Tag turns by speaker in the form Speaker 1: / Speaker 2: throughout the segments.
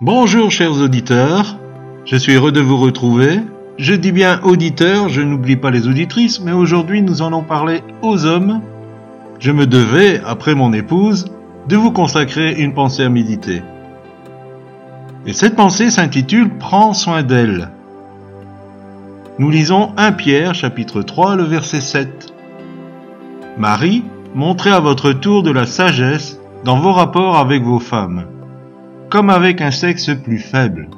Speaker 1: Bonjour chers auditeurs, je suis heureux de vous retrouver. Je dis bien auditeurs, je n'oublie pas les auditrices, mais aujourd'hui nous allons parler aux hommes. Je me devais, après mon épouse, de vous consacrer une pensée à méditer. Et cette pensée s'intitule Prends soin d'elle. Nous lisons 1 Pierre chapitre 3 le verset 7. Marie, montrez à votre tour de la sagesse dans vos rapports avec vos femmes comme avec un sexe plus faible.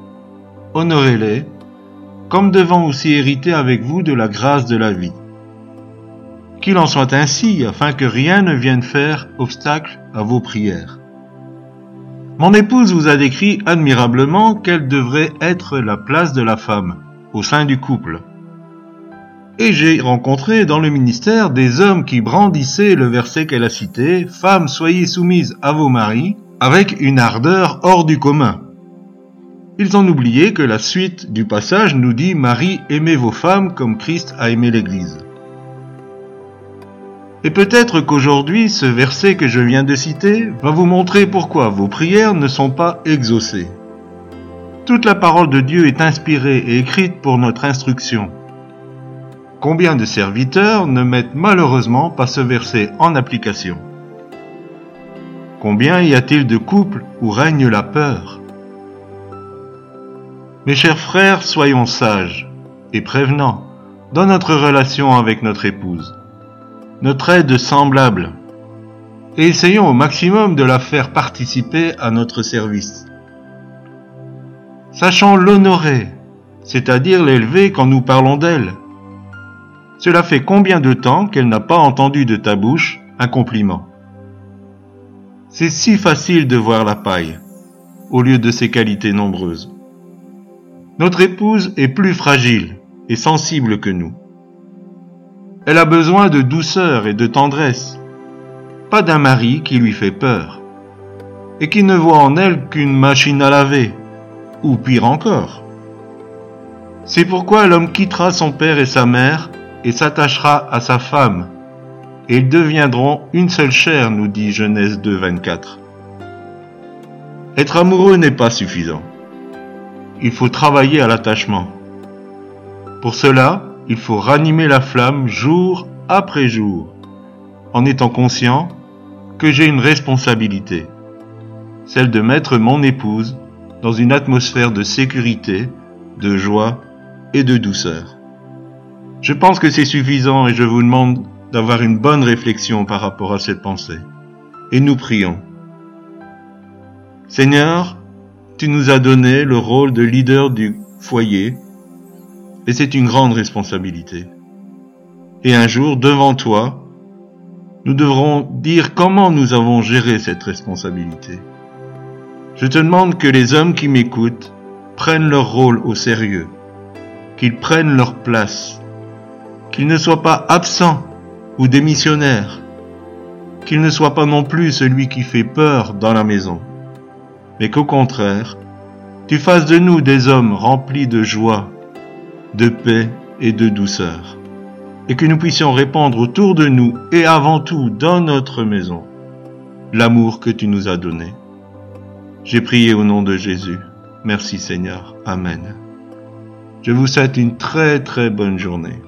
Speaker 1: Honorez-les, comme devant aussi hériter avec vous de la grâce de la vie. Qu'il en soit ainsi, afin que rien ne vienne faire obstacle à vos prières. Mon épouse vous a décrit admirablement quelle devrait être la place de la femme au sein du couple. Et j'ai rencontré dans le ministère des hommes qui brandissaient le verset qu'elle a cité, Femmes, soyez soumises à vos maris, avec une ardeur hors du commun. Ils ont oublié que la suite du passage nous dit Marie, aimez vos femmes comme Christ a aimé l'Église. Et peut-être qu'aujourd'hui, ce verset que je viens de citer va vous montrer pourquoi vos prières ne sont pas exaucées. Toute la parole de Dieu est inspirée et écrite pour notre instruction. Combien de serviteurs ne mettent malheureusement pas ce verset en application? Combien y a-t-il de couples où règne la peur? Mes chers frères, soyons sages et prévenants dans notre relation avec notre épouse, notre aide semblable, et essayons au maximum de la faire participer à notre service. Sachons l'honorer, c'est-à-dire l'élever quand nous parlons d'elle. Cela fait combien de temps qu'elle n'a pas entendu de ta bouche un compliment? C'est si facile de voir la paille, au lieu de ses qualités nombreuses. Notre épouse est plus fragile et sensible que nous. Elle a besoin de douceur et de tendresse, pas d'un mari qui lui fait peur, et qui ne voit en elle qu'une machine à laver, ou pire encore. C'est pourquoi l'homme quittera son père et sa mère et s'attachera à sa femme, et ils deviendront une seule chair, nous dit Genèse 2, 24. Être amoureux n'est pas suffisant. Il faut travailler à l'attachement. Pour cela, il faut ranimer la flamme jour après jour, en étant conscient que j'ai une responsabilité, celle de mettre mon épouse dans une atmosphère de sécurité, de joie et de douceur. Je pense que c'est suffisant et je vous demande d'avoir une bonne réflexion par rapport à cette pensée. Et nous prions. Seigneur, tu nous as donné le rôle de leader du foyer, et c'est une grande responsabilité. Et un jour, devant toi, nous devrons dire comment nous avons géré cette responsabilité. Je te demande que les hommes qui m'écoutent prennent leur rôle au sérieux, qu'ils prennent leur place, qu'ils ne soient pas absents ou démissionnaire, qu'il ne soit pas non plus celui qui fait peur dans la maison, mais qu'au contraire, tu fasses de nous des hommes remplis de joie, de paix et de douceur, et que nous puissions répandre autour de nous et avant tout dans notre maison l'amour que tu nous as donné. J'ai prié au nom de Jésus. Merci Seigneur. Amen. Je vous souhaite une très très bonne journée.